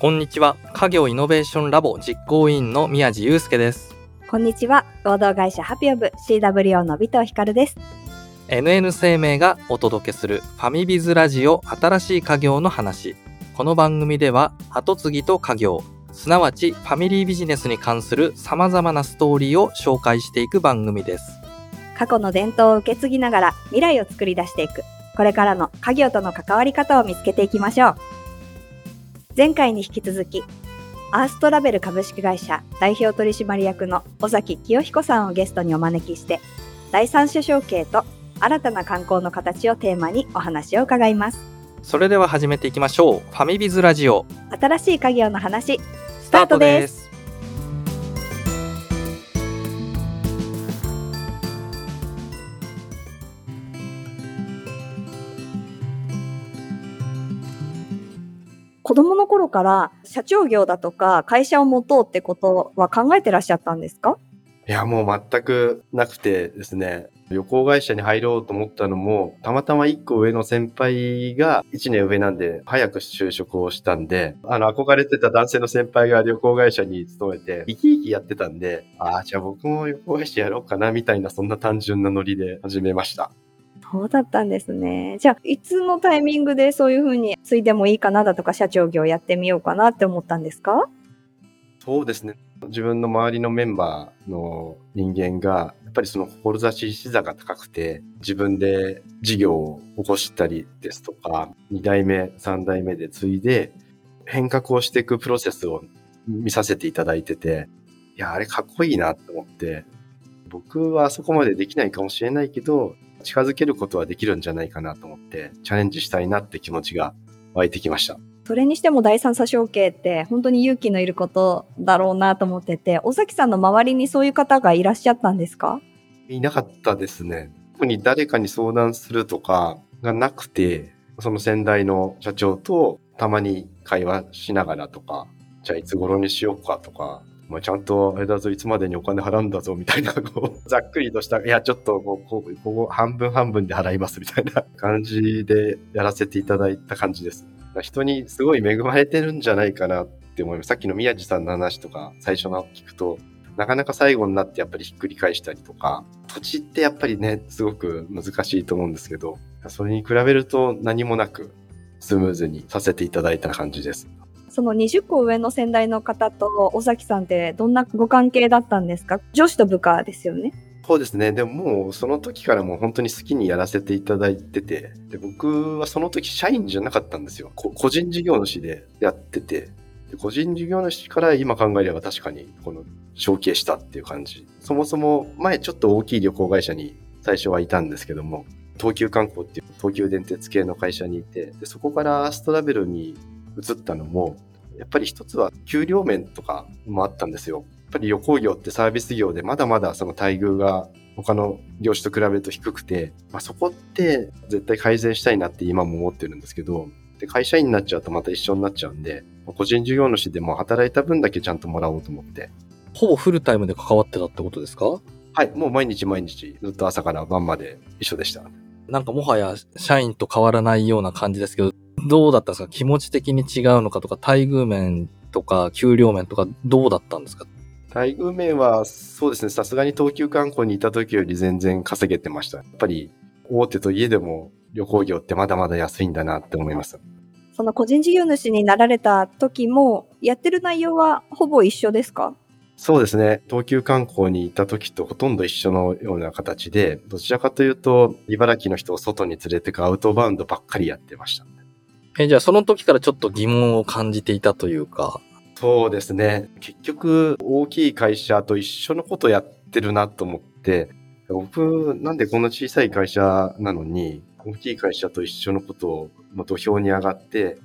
こんにちは。家業イノベーションラボ実行委員の宮地祐介です。こんにちは。合同会社ハピオブ CWO の尾藤光です。NN 生命がお届けするファミビズラジオ新しい家業の話。この番組では後継ぎと家業、すなわちファミリービジネスに関する様々なストーリーを紹介していく番組です。過去の伝統を受け継ぎながら未来を作り出していく。これからの家業との関わり方を見つけていきましょう。前回に引き続き、アーストラベル株式会社代表取締役の尾崎清彦さんをゲストにお招きして、第三者承継と新たな観光の形をテーマにお話を伺います。それでは始めていきましょう。ファミビズラジオ、新しい家業の話、スタートです。子供の頃から社長業だとか会社を持とうってことは考えてらっしゃったんですか？いや、もう全くなくてですね、旅行会社に入ろうと思ったのも、たまたま一個上の先輩が1年上なんで、早く就職をしたんで、あの、憧れてた男性の先輩が旅行会社に勤めて、生き生きやってたんで、ああ、じゃあ僕も旅行会社やろうかな、みたいな、そんな単純なノリで始めました。そうだったんですね。じゃあ、いつのタイミングでそういうふうについでもいいかなだとか社長業やってみようかなって思ったんですか？そうですね。自分の周りのメンバーの人間が、やっぱりその志し座が高くて、自分で事業を起こしたりですとか、2代目、3代目で継いで、変革をしていくプロセスを見させていただいてて、いや、あれかっこいいなと思って、僕はそこまでできないかもしれないけど、近づけることはできるんじゃないかなと思って、チャレンジしたいなって気持ちが湧いてきました。それにしても第三者承継って本当に勇気のいることだろうなと思ってて、尾崎さんの周りにそういう方がいらっしゃったんですか？いなかったですね。特に誰かに相談するとかがなくて、その先代の社長とたまに会話しながらとか、じゃあいつ頃にしようかとか、まあ、ちゃんとあれだぞ、いつまでにお金払うんだぞ、みたいな、こう、ざっくりとした、いや、ちょっとこう、こ、ここ半分半分で払います、みたいな感じでやらせていただいた感じです。人にすごい恵まれてるんじゃないかなって思います。さっきの宮地さんの話とか、最初の聞くと、なかなか最後になってやっぱりひっくり返したりとか、土地ってやっぱりね、すごく難しいと思うんですけど、それに比べると何もなくスムーズにさせていただいた感じです。その20個上の先代の方と尾崎さんってどんなご関係だったんですか？上司と部下ですよね。そうですね。でももうその時からもう本当に好きにやらせていただいてて、で僕はその時社員じゃなかったんですよ。個人事業主でやってて、個人事業主から今考えれば確かにこの承継したっていう感じ。そもそも前ちょっと大きい旅行会社に最初はいたんですけども、東急観光っていう東急電鉄系の会社にいて、でそこからアストラベルに移ったのも、やっぱり一つは給料面とかもあったんですよ。やっぱり旅行業ってサービス業でまだまだその待遇が他の業種と比べると低くて、まあ、そこって絶対改善したいなって今も思ってるんですけど、で会社員になっちゃうとまた一緒になっちゃうんで、個人事業主でも働いた分だけちゃんともらおうと思って。ほぼフルタイムで関わってたってことですか？はい、もう毎日毎日ずっと朝から晩まで一緒でした。なんかもはや社員と変わらないような感じですけど、どうだったんですか？気持ち的に違うのかとか、待遇面とか、給料面とか、どうだったんですか？待遇面はそうですね、さすがに東急観光にいた時より全然稼げてました。やっぱり大手といえども旅行業ってまだまだ安いんだなって思います。その個人事業主になられた時も、やってる内容はほぼ一緒ですか？そうですね。東急観光にいた時とほとんど一緒のような形で、どちらかというと、茨城の人を外に連れてくアウトバウンドばっかりやってました。え、じゃあその時からちょっと疑問を感じていたというか、そうですね。結局、大きい会社と一緒のことやってるなと思って、僕、なんでこんな小さい会社なのに、大きい会社と一緒のことの土俵に上がって、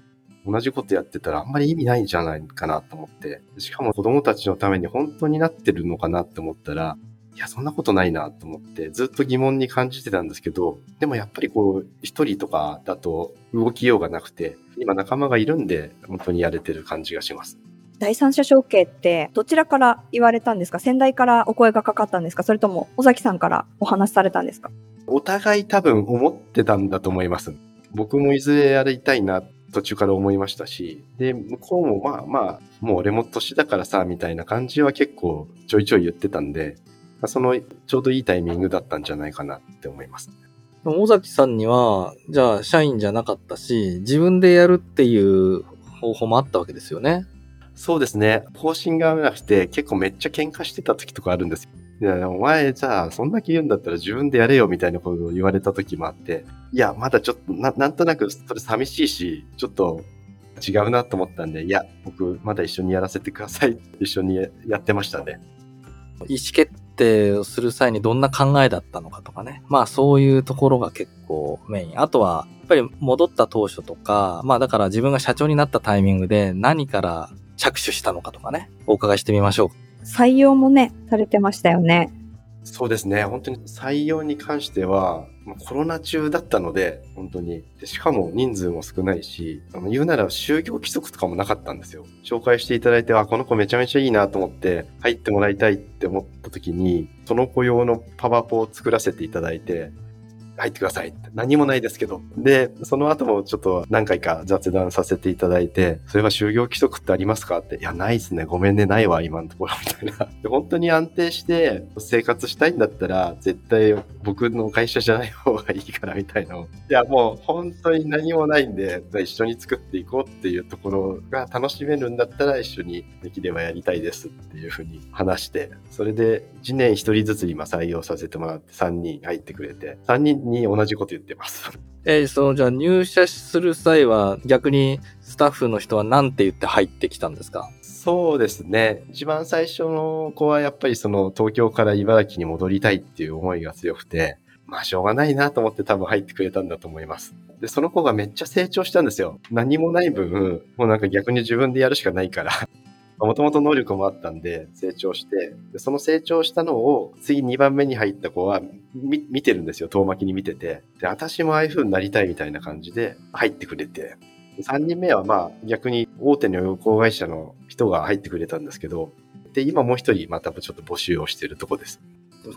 同じことやってたらあんまり意味ないんじゃないかなと思って、しかも子供たちのために本当になってるのかなって思ったら、いや、そんなことないなと思って、ずっと疑問に感じてたんですけど、でもやっぱりこう、一人とかだと動きようがなくて、今仲間がいるんで、本当にやれてる感じがします。第三者承継ってどちらから言われたんですか？先代からお声がかかったんですか？それとも尾崎さんからお話しされたんですか？お互い多分思ってたんだと思います。僕もいずれやりたいなっ途中から思いましたし、で、向こうもまあまあ、もう俺も年だからさ、みたいな感じは結構ちょいちょい言ってたんで、そのちょうどいいタイミングだったんじゃないかなって思います。尾崎さんには、じゃあ社員じゃなかったし、自分でやるっていう方法もあったわけですよね。そうですね。方針が合わなくて結構めっちゃ喧嘩してた時とかあるんですよ。いや、お前じゃあ、そんだけ言うんだったら自分でやれよみたいなことを言われた時もあって、いや、まだちょっとな、なんとなくそれ寂しいし、ちょっと違うなと思ったんで、いや、僕まだ一緒にやらせてください。一緒にやってましたね。意思決定をする際にどんな考えだったのかとかね。まあそういうところが結構メイン。あとは、やっぱり戻った当初とか、まあだから自分が社長になったタイミングで何から着手したのかとかね、お伺いしてみましょう。採用もね、されてましたよね。そうですね。本当に採用に関しては、コロナ中だったので、本当に。でしかも人数も少ないし、あの言うなら就業規則とかもなかったんですよ。紹介していただいて、あ、この子めちゃめちゃいいなと思って、入ってもらいたいって思った時に、その子用のパワポを作らせていただいて、入ってください。何もないですけど。で、その後もちょっと何回か雑談させていただいて、それは就業規則ってありますか？って、いや、ないっすね。ごめんね、ないわ、今のところ、みたいな。で本当に安定して生活したいんだったら、絶対僕の会社じゃない方がいいから、みたいな。いや、もう本当に何もないんで、一緒に作っていこうっていうところが楽しめるんだったら、一緒にできればやりたいですっていうふうに話して、それで1年1人ずつ今採用させてもらって3人入ってくれて、3人に同じこと言ってます。えー、その、じゃあ入社する際は逆にスタッフの人は何て言って入ってきたんですか？そうですね。一番最初の子はやっぱりその東京から茨城に戻りたいっていう思いが強くて、まあしょうがないなと思って多分入ってくれたんだと思います。で、その子がめっちゃ成長したんですよ。何もない分、もうなんか逆に自分でやるしかないからもともと能力もあったんで成長してで、その成長したのを次2番目に入った子は見てるんですよ、遠巻きに見てて。で、私もああいう風になりたいみたいな感じで入ってくれて。3人目はまあ逆に大手の旅行会社の人が入ってくれたんですけど、で、今もう一人またちょっと募集をしてるとこです。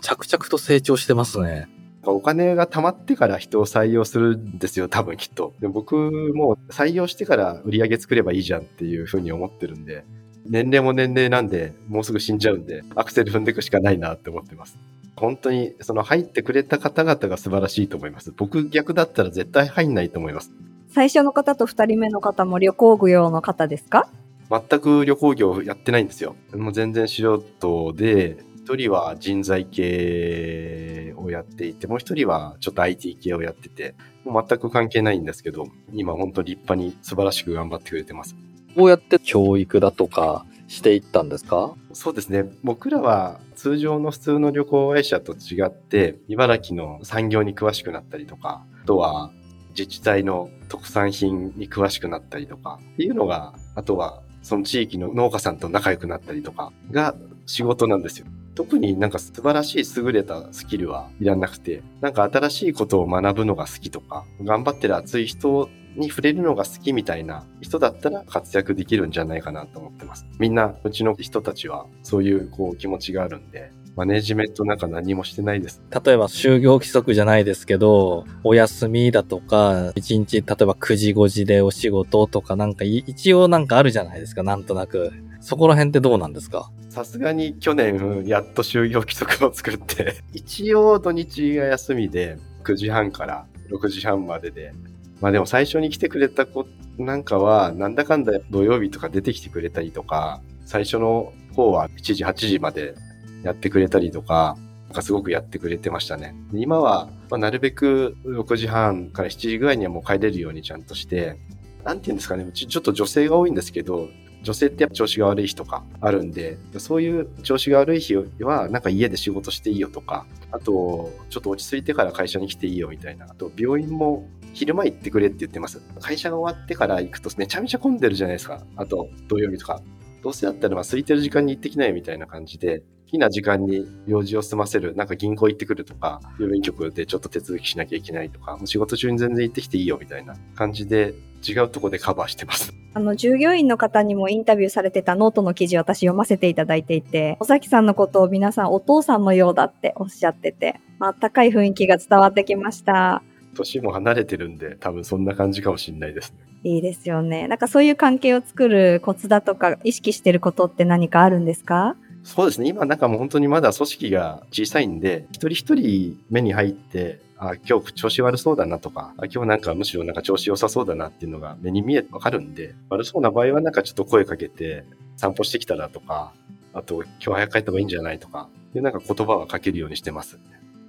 着々と成長してますね。お金が貯まってから人を採用するんですよ、多分きっと。で僕も採用してから売り上げ作ればいいじゃんっていうふうに思ってるんで、年齢も年齢なんで、もうすぐ死んじゃうんで、アクセル踏んでいくしかないなって思ってます。本当に、その入ってくれた方々が素晴らしいと思います。僕逆だったら絶対入んないと思います。最初の方と二人目の方も旅行業の方ですか？全く旅行業やってないんですよ。もう全然素人で、一人は人材系をやっていて、もう一人はちょっと IT 系をやってて、もう全く関係ないんですけど、今本当立派に素晴らしく頑張ってくれてます。どうやって教育だとかしていったんですか？そうですね。僕らは通常の普通の旅行会社と違って、茨城の産業に詳しくなったりとか、あとは自治体の特産品に詳しくなったりとかっていうのが、あとはその地域の農家さんと仲良くなったりとかが仕事なんですよ。特になんか素晴らしい優れたスキルはいらなくて、なんか新しいことを学ぶのが好きとか、頑張ってる熱い人に触れるのが好きみたいな人だったら活躍できるんじゃないかなと思ってます。みんな、うちの人たちはそういうこう気持ちがあるんで、マネジメントなんか何もしてないです。例えば就業規則じゃないですけど、お休みだとか、1日例えば9時5時でお仕事とかなんか一応なんかあるじゃないですか、なんとなく。そこら辺ってどうなんですか？さすがに去年やっと就業規則を作って一応土日が休みで9時半から6時半まででまあでも最初に来てくれた子なんかは、なんだかんだ土曜日とか出てきてくれたりとか、最初の方は7時、8時までやってくれたりとか、なんかすごくやってくれてましたね。今は、まあ、なるべく6時半から7時ぐらいにはもう帰れるようにちゃんとして、なんて言うんですかね、うちちょっと女性が多いんですけど、女性ってやっぱ調子が悪い日とかあるんで、そういう調子が悪い日は、なんか家で仕事していいよとか、あと、ちょっと落ち着いてから会社に来ていいよみたいな。あと、病院も昼間行ってくれって言ってます。会社が終わってから行くとめちゃめちゃ混んでるじゃないですか。あと、土曜日とか。どうせだったらまあ空いてる時間に行ってきないみたいな感じで、好きな時間に用事を済ませる、なんか銀行行ってくるとか、郵便局でちょっと手続きしなきゃいけないとか、もう仕事中に全然行ってきていいよみたいな感じで、違うとこでカバーしてます。あの、従業員の方にもインタビューされてたノートの記事私読ませていただいていて、尾崎さんのことを皆さんお父さんのようだっておっしゃってて、あったかい雰囲気が伝わってきました。年も離れてるんで、多分そんな感じかもしれないですね。いいですよね。なんかそういう関係を作るコツだとか、意識してることって何かあるんですか？そうですね。今なんかもう本当にまだ組織が小さいんで、一人一人目に入って、あ、今日調子悪そうだなとか、あ今日なんかむしろなんか調子良さそうだなっていうのが目に見えてわかるんで、悪そうな場合はなんかちょっと声かけて散歩してきたらとか、あと今日早く帰った方がいいんじゃないとか、いうなんか言葉はかけるようにしてます。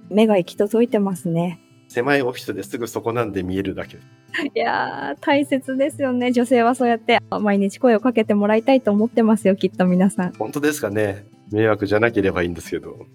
目が行き届いてますね。狭いオフィスですぐそこなんで見えるだけ。いやー、大切ですよね。女性はそうやって毎日声をかけてもらいたいと思ってますよ、きっと皆さん。本当ですかね。迷惑じゃなければいいんですけど。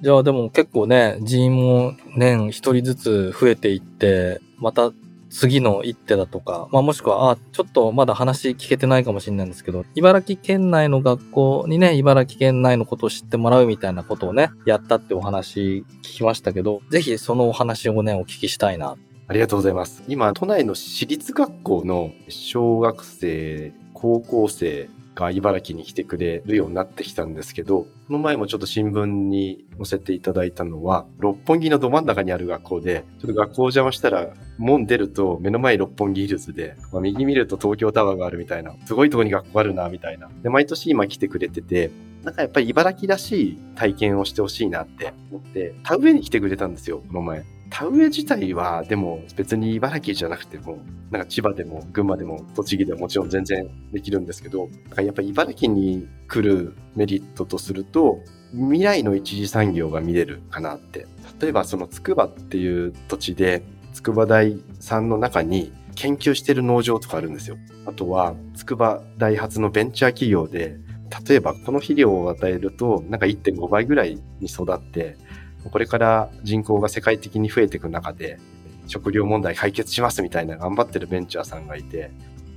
じゃあでも結構ね、人員も年一人ずつ増えていって、また次の一手だとか、まあもしくは、あ、ちょっとまだ話聞けてないかもしれないんですけど、茨城県内の学校にね、茨城県内のことを知ってもらうみたいなことをね、やったってお話聞きましたけど、ぜひそのお話をね、お聞きしたいな。ありがとうございます。今、都内の私立学校の小学生、高校生、が茨城に来てくれるようになってきたんですけど、この前もちょっと新聞に載せていただいたのは、六本木のど真ん中にある学校で、ちょっと学校お邪魔したら、門出ると目の前六本木ヒルズで、まあ、右見ると東京タワーがあるみたいな、すごいとこに学校あるな、みたいな。で、毎年今来てくれてて、なんかやっぱり茨城らしい体験をしてほしいなって思って、田植えに来てくれたんですよ、この前。田植え自体は、でも別に茨城じゃなくても、なんか千葉でも群馬でも栃木でももちろん全然できるんですけど、やっぱり茨城に来るメリットとすると、未来の一次産業が見れるかなって。例えばその筑波っていう土地で、筑波大さんの中に研究してる農場とかあるんですよ。あとは、筑波大発のベンチャー企業で、例えばこの肥料を与えると、なんか1.5倍ぐらいに育って、これから人口が世界的に増えていく中で、食料問題解決しますみたいな頑張ってるベンチャーさんがいて、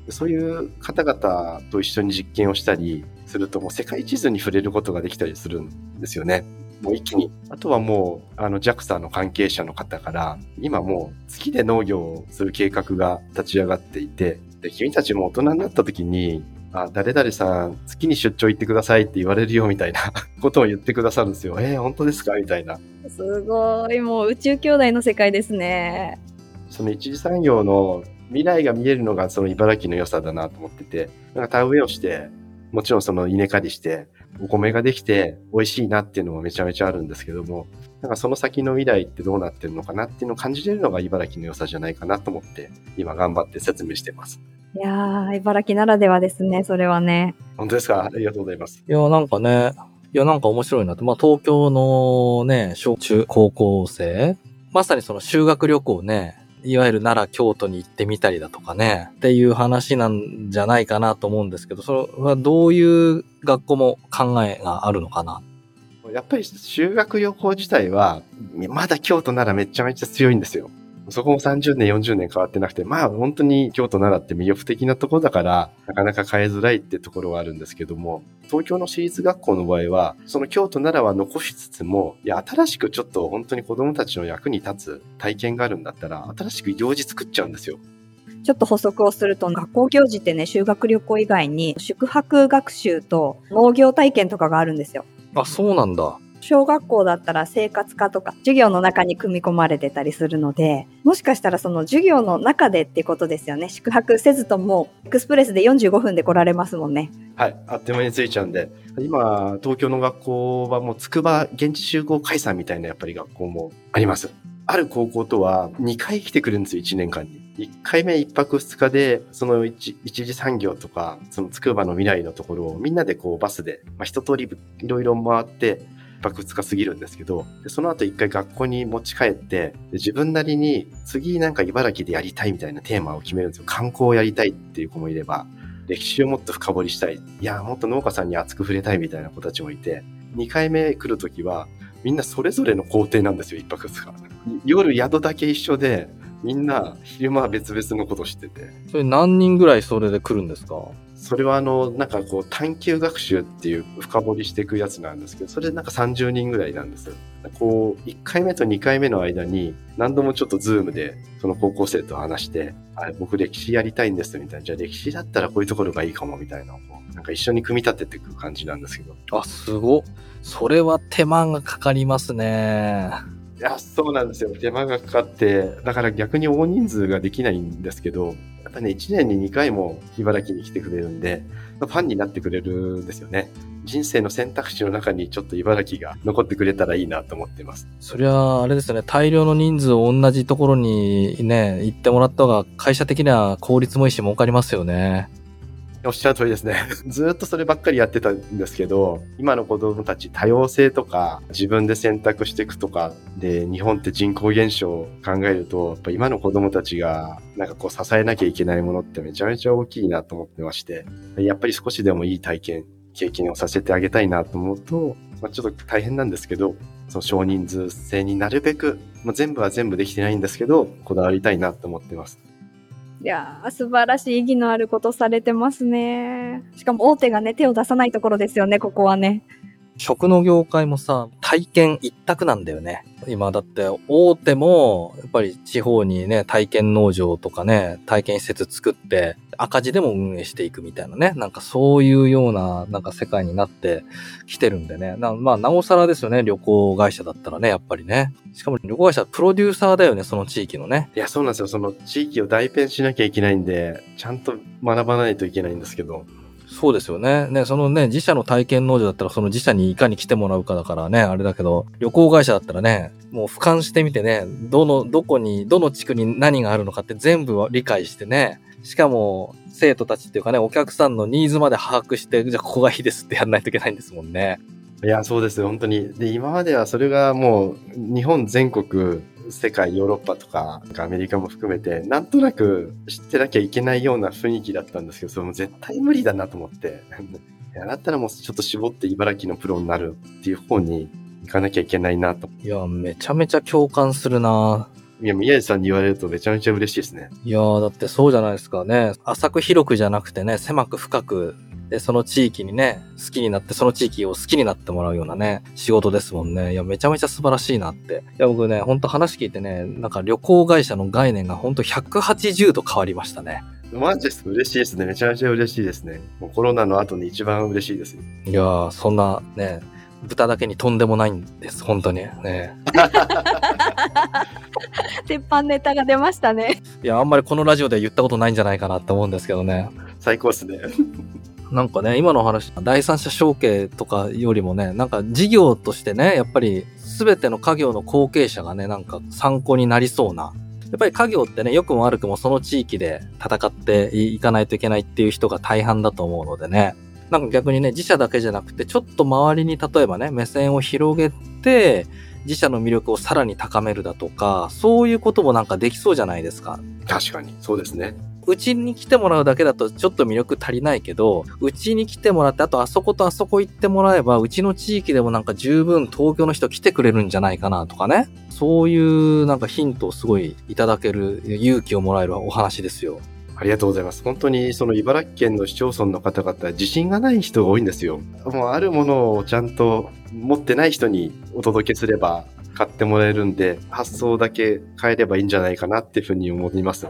そういう方々と一緒に実験をしたりすると、もう世界地図に触れることができたりするんですよね。もう一気に。あとはもう、あの JAXA の関係者の方から、今もう月で農業をする計画が立ち上がっていて、で君たちも大人になった時に、あ、誰々さん、月に出張行ってくださいって言われるよみたいな ことを言ってくださるんですよ。えー、本当ですか？みたいな。すごい、もう宇宙兄弟の世界ですね。その一次産業の未来が見えるのがその茨城の良さだなと思ってて、なんか田植えをして、もちろんその稲刈りして、お米ができて美味しいなっていうのもめちゃめちゃあるんですけども、なんかその先の未来ってどうなってるのかなっていうのを感じれるのが茨城の良さじゃないかなと思って、今頑張って説明してます。いやー、茨城ならではですね、それはね。本当ですか？ありがとうございます。いや、なんかね、いや、なんか面白いなと。まあ、東京のね、小中高校生、まさにその修学旅行ね、いわゆる奈良、京都に行ってみたりだとかね、っていう話なんじゃないかなと思うんですけど、それはどういう学校も考えがあるのかなやっぱり修学旅行自体は、まだ京都ならめちゃめちゃ強いんですよ。そこも30年、40年変わってなくて、まあ本当に京都、奈良って魅力的なところだから、なかなか変えづらいってところはあるんですけども、東京の私立学校の場合は、その京都、奈良は残しつつも、いや、新しくちょっと本当に子供たちの役に立つ体験があるんだったら、新しく行事作っちゃうんですよ。ちょっと補足をすると、学校行事ってね、修学旅行以外に宿泊学習と農業体験とかがあるんですよ。あ、そうなんだ。小学校だったら生活科とか授業の中に組み込まれてたりするので、もしかしたらその授業の中でってことですよね。宿泊せずともエクスプレスで45分で来られますもんね。はい。あっという間に着いちゃうんで。今、東京の学校はもう筑波現地集合解散みたいなやっぱり学校もあります。ある高校とは2回来てくるんですよ、1年間に。1回目1泊2日で、その一次産業とか、その筑波の未来のところをみんなでこうバスで、まあ、一通りいろいろ回って、1泊2日過ぎるんですけど、でその後一回学校に持ち帰って、自分なりに次なんか茨城でやりたいみたいなテーマを決めるんですよ。観光をやりたいっていう子もいれば、歴史をもっと深掘りしたい。いや、もっと農家さんに熱く触れたいみたいな子たちもいて、2回目来るときは、みんなそれぞれの工程なんですよ、一泊二日。夜宿だけ一緒で、みんな昼間は別々のことしてて。それ何人ぐらいそれで来るんですか？それはあの、なんかこう探究学習っていう深掘りしていくやつなんですけど、それなんか30人ぐらいなんです。こう、1回目と2回目の間に何度もちょっとズームでその高校生と話して、あ僕歴史やりたいんですみたいな、じゃあ歴史だったらこういうところがいいかもみたいななんか一緒に組み立てていく感じなんですけど。あ、すご。それは手間がかかりますね。いや、そうなんですよ。手間がかかって、だから逆に大人数ができないんですけど、やっぱね、1年に2回も茨城に来てくれるんで、ファンになってくれるんですよね。人生の選択肢の中にちょっと茨城が残ってくれたらいいなと思ってます。そりゃ、あれですよね、大量の人数を同じところにね、行ってもらった方が会社的には効率もいいし儲かりますよね。おっしゃる通りですね。ずっとそればっかりやってたんですけど、今の子供たち多様性とか自分で選択していくとかで、日本って人口減少を考えると、やっぱ今の子供たちがなんかこう支えなきゃいけないものってめちゃめちゃ大きいなと思ってまして、やっぱり少しでもいい体験、経験をさせてあげたいなと思うと、まあ、ちょっと大変なんですけど、その少人数制になるべく、まあ、全部は全部できてないんですけど、こだわりたいなと思ってます。いやー、素晴らしい意義のあることされてますね。しかも大手がね、手を出さないところですよね、ここはね。食の業界もさ、体験一択なんだよね。今だって大手も、やっぱり地方にね、体験農場とかね、体験施設作って赤字でも運営していくみたいなね。なんかそういうような、なんか世界になってきてるんでね。なまあ、なおさらですよね、旅行会社だったらね、やっぱりね。しかも旅行会社はプロデューサーだよね、その地域のね。いや、そうなんですよ。その地域を代弁しなきゃいけないんで、ちゃんと学ばないといけないんですけど。そうですよね。ね、そのね、自社の体験農場だったらその自社にいかに来てもらうかだからね、あれだけど、旅行会社だったらね、もう俯瞰してみてね、どの、どこに、どの地区に何があるのかって全部理解してね、しかも、生徒たちっていうかね、お客さんのニーズまで把握して、じゃあここがいいですってやんないといけないんですもんね。いや、そうですよ、本当に。で、今まではそれがもう、日本全国、世界、ヨーロッパとか、アメリカも含めて、なんとなく知ってなきゃいけないような雰囲気だったんですけど、それも絶対無理だなと思って。だったらもうちょっと絞って茨城のプロになるっていう方に行かなきゃいけないなと。いや、めちゃめちゃ共感するないや、宮地さんに言われるとめちゃめちゃ嬉しいですね。いやー、だってそうじゃないですかね。浅く広くじゃなくてね、狭く深く、で、その地域にね、好きになって、その地域を好きになってもらうようなね、仕事ですもんね。いや、めちゃめちゃ素晴らしいなって。いや、僕ね、ほんと話聞いてね、なんか旅行会社の概念がほんと180度変わりましたね。マジです。嬉しいですね。めちゃめちゃ嬉しいですね。もうコロナの後に一番嬉しいです。いやー、そんなね、豚だけにとんでもないんです、本当に。ね。鉄板ネタが出ましたね。いや、あんまりこのラジオで言ったことないんじゃないかなって思うんですけどね。最高ですね。なんかね、今の話、第三者承継とかよりもね、なんか事業としてね、やっぱり全ての家業の後継者がね、なんか参考になりそうな。やっぱり家業ってね、良くも悪くもその地域で戦っていかないといけないっていう人が大半だと思うのでね。なんか逆にね、自社だけじゃなくて、ちょっと周りに例えばね、目線を広げて、自社の魅力をさらに高めるだとか、そういうこともなんかできそうじゃないですか。確かに。そうですね。うちに来てもらうだけだとちょっと魅力足りないけど、うちに来てもらって、あとあそことあそこ行ってもらえば、うちの地域でもなんか十分東京の人来てくれるんじゃないかなとかね。そういうなんかヒントをすごいいただける勇気をもらえるお話ですよ。ありがとうございます。本当にその茨城県の市町村の方々、自信がない人が多いんですよ。もうあるものをちゃんと持ってない人にお届けすれば買ってもらえるんで、発想だけ変えればいいんじゃないかなっていうふうに思います。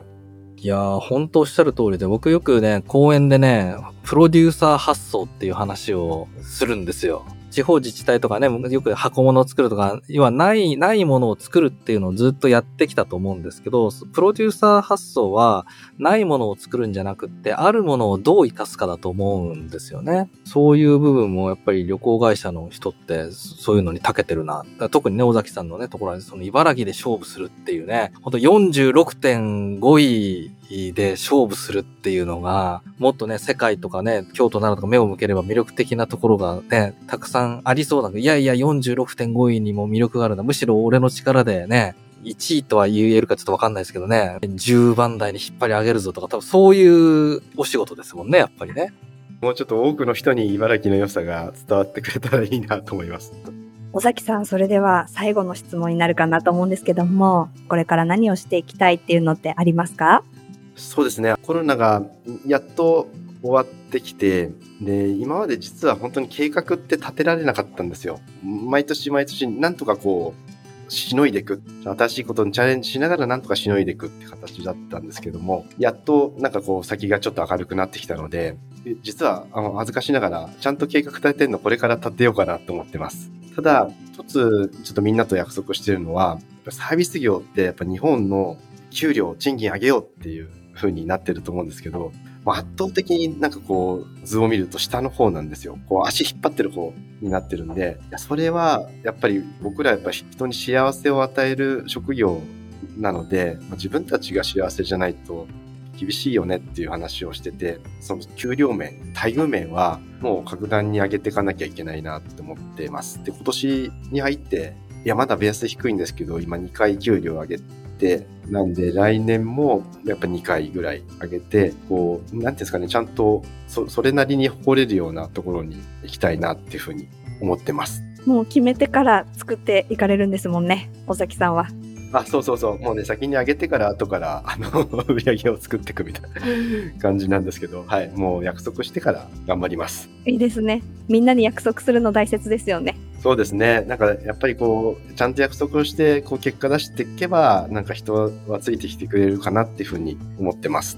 いやー、ほんとおっしゃる通りで、僕よくね、公演でね、プロデューサー発想っていう話をするんですよ。地方自治体とかね、よく箱物を作るとか、要はない、ないものを作るっていうのをずっとやってきたと思うんですけど、プロデューサー発想は、ないものを作るんじゃなくって、あるものをどう活かすかだと思うんですよね。そういう部分もやっぱり旅行会社の人って、そういうのに長けてるな。特にね、尾崎さんのね、ところは、その茨城で勝負するっていうね、ほんと46.5位で勝負するっていうのが、もっとね、世界とかね、京都などとか目を向ければ魅力的なところがね、たくさんありそうだけど、いやいや46.5位にも魅力があるな。むしろ俺の力でね、1位とは言えるかちょっとわかんないですけどね、10番台に引っ張り上げるぞとか、多分そういうお仕事ですもんね、やっぱりね。もうちょっと多くの人に茨城の良さが伝わってくれたらいいなと思います。尾崎さん、それでは最後の質問になるかなと思うんですけども、これから何をしていきたいっていうのってありますかそうですね。コロナがやっと終わってきて、で、今まで実は本当に計画って立てられなかったんですよ。毎年毎年なんとかこう、しのいでいく。新しいことにチャレンジしながらなんとかしのいでいくって形だったんですけども、やっとなんかこう先がちょっと明るくなってきたので、実はあの恥ずかしながらちゃんと計画立ててるのこれから立てようかなと思ってます。ただ、一つちょっとみんなと約束してるのは、サービス業ってやっぱ日本の給料、賃金上げようっていう風になってると思うんですけど、圧倒的になんかこう図を見ると下の方なんですよ。こう足引っ張ってる方になってるんで、それはやっぱり僕らやっぱ人に幸せを与える職業なので、自分たちが幸せじゃないと厳しいよねっていう話をしてて、その給料面、待遇面はもう格段に上げていかなきゃいけないなって思ってます。で、今年に入って、いや、まだベース低いんですけど、今2回給料上げて、なんで来年もやっぱ2回ぐらい上げて、こう、なんていうんですかね、ちゃんとそそれなりに誇れるようなところに行きたいなっていうふうに思ってます。もう決めてから作っていかれるんですもんね、尾崎さんは。あ、そうそうそう。もうね、先に上げてから後から、あの、売り上げを作っていくみたいな感じなんですけど、はい。もう約束してから頑張ります。いいですね。みんなに約束するの大切ですよね。そうですね。なんか、やっぱりこう、ちゃんと約束をして、こう、結果出していけば、なんか人はついてきてくれるかなっていうふうに思ってます。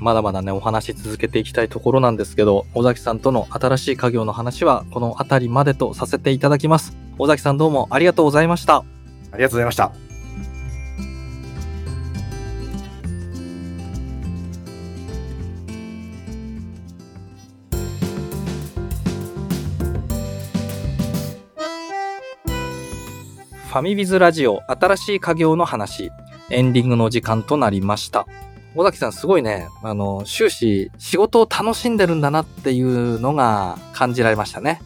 まだまだね、お話し続けていきたいところなんですけど、尾崎さんとの新しい家業の話は、この辺りまでとさせていただきます。尾崎さんどうもありがとうございました。ありがとうございました。ファミビズラジオ新しい家業の話、エンディングの時間となりました。尾崎さんすごいね、あの、終始仕事を楽しんでるんだなっていうのが感じられましたね。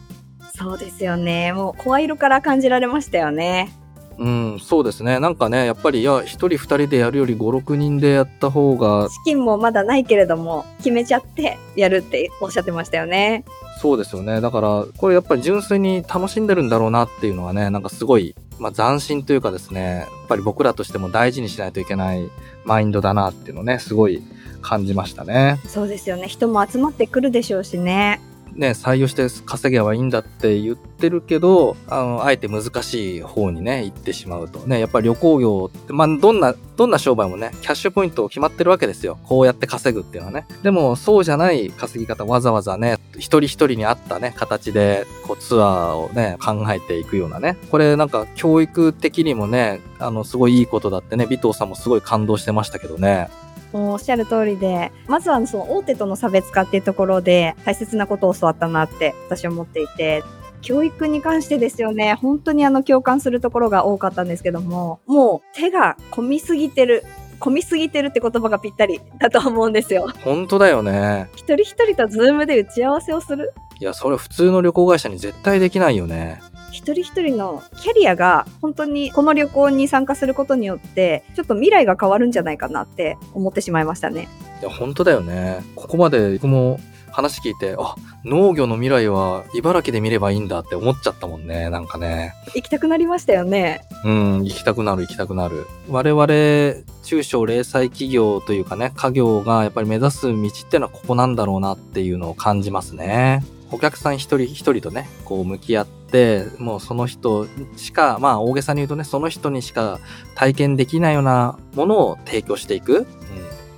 そうですよね。もう声色から感じられましたよね。うん、そうですね。なんかね、やっぱり、いや、一人二人でやるより五六人でやった方が。資金もまだないけれども、決めちゃってやるっておっしゃってましたよね。そうですよね。だから、これやっぱり純粋に楽しんでるんだろうなっていうのはね、なんかすごい、まあ斬新というかですね、やっぱり僕らとしても大事にしないといけないマインドだなっていうのをね、すごい感じましたね。そうですよね。人も集まってくるでしょうしね。ね、採用して稼げばいいんだって言ってるけど、あの、あえて難しい方にね、行ってしまうと。ね、やっぱり旅行業って、まあ、どんな、どんな商売もね、キャッシュポイント決まってるわけですよ。こうやって稼ぐっていうのはね。でも、そうじゃない稼ぎ方、わざわざね、一人一人に合ったね、形で、こう、ツアーをね、考えていくようなね。これなんか、教育的にもね、あの、すごいいいことだってね、尾藤さんもすごい感動してましたけどね。おっしゃる通りで、まずはその大手との差別化っていうところで大切なことを教わったなって私は思っていて、教育に関してですよね、本当にあの共感するところが多かったんですけども、もう手が込みすぎてる。込みすぎてるって言葉がぴったりだと思うんですよ。本当だよね。一人一人とズームで打ち合わせをする？いや、それ普通の旅行会社に絶対できないよね。一人一人のキャリアが本当にこの旅行に参加することによってちょっと未来が変わるんじゃないかなって思ってしまいましたね。いや本当だよね。ここまで僕も話聞いて、あ、農業の未来は茨城で見ればいいんだって思っちゃったもんね、なんかね。行きたくなりましたよね。うん、行きたくなる、行きたくなる。我々、中小零細企業というかね、家業がやっぱり目指す道っていうのはここなんだろうなっていうのを感じますね。お客さん一人一人とね、こう向き合って、もうその人しか、まあ大げさに言うとね、その人にしか体験できないようなものを提供していく。うん。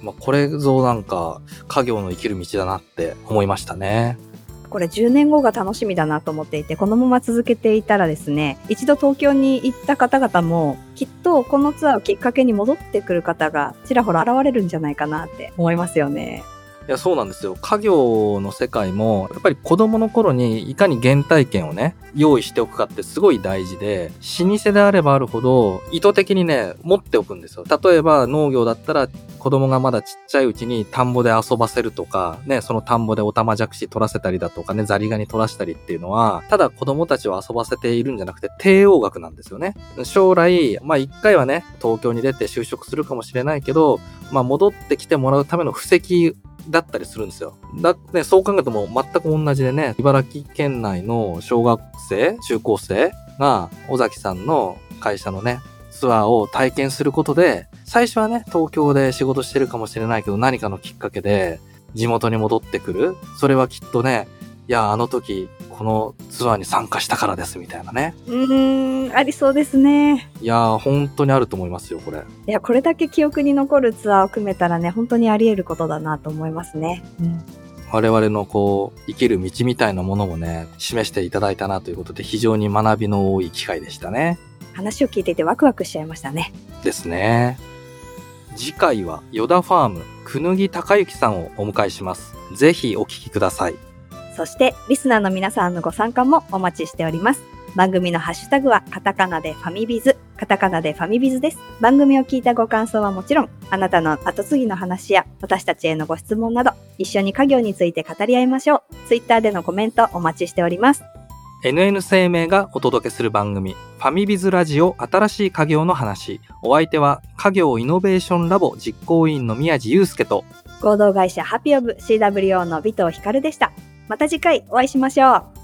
まあこれぞなんか家業の生きる道だなって思いましたね。これ10年後が楽しみだなと思っていて、このまま続けていたらですね、一度東京に行った方々も、きっとこのツアーをきっかけに戻ってくる方がちらほら現れるんじゃないかなって思いますよね。いや、そうなんですよ。家業の世界も、やっぱり子供の頃にいかに原体験をね、用意しておくかってすごい大事で、老舗であればあるほど、意図的にね、持っておくんですよ。例えば農業だったら、子供がまだちっちゃいうちに田んぼで遊ばせるとか、ね、その田んぼでおたまじゃくし取らせたりだとかね、ザリガニ取らせたりっていうのは、ただ子供たちを遊ばせているんじゃなくて、帝王学なんですよね。将来、まあ一回はね、東京に出て就職するかもしれないけど、まあ戻ってきてもらうための布石だったりするんですよ。だね、そう考えても全く同じでね、茨城県内の小学生、中高生が尾崎さんの会社のね、ツアーを体験することで、最初はね、東京で仕事してるかもしれないけど、何かのきっかけで地元に戻ってくる。それはきっとね、や、あの時、このツアーに参加したからですみたいなね。うーん、ありそうですね。いやー、本当にあると思いますよ、これ。いや、これだけ記憶に残るツアーを組めたらね、本当にあり得ることだなと思いますね。うん。我々のこう、生きる道みたいなものもね、示していただいたなということで、非常に学びの多い機会でしたね。話を聞いていてワクワクしちゃいましたね。ですね。次回は、ヨダファーム、くぬぎたかゆきさんをお迎えします。ぜひお聞きください。そして、リスナーの皆さんのご参加もお待ちしております。番組のハッシュタグはカタカナでファミビズ、カタカナでファミビズです。番組を聞いたご感想はもちろん、あなたの後継ぎの話や私たちへのご質問など、一緒に家業について語り合いましょう。ツイッターでのコメントお待ちしております。NN 生命がお届けする番組、ファミビズラジオ新しい家業の話。お相手は、家業イノベーションラボ実行委員の宮地祐介と、合同会社ハピオブ CWO の尾藤光でした。また次回お会いしましょう。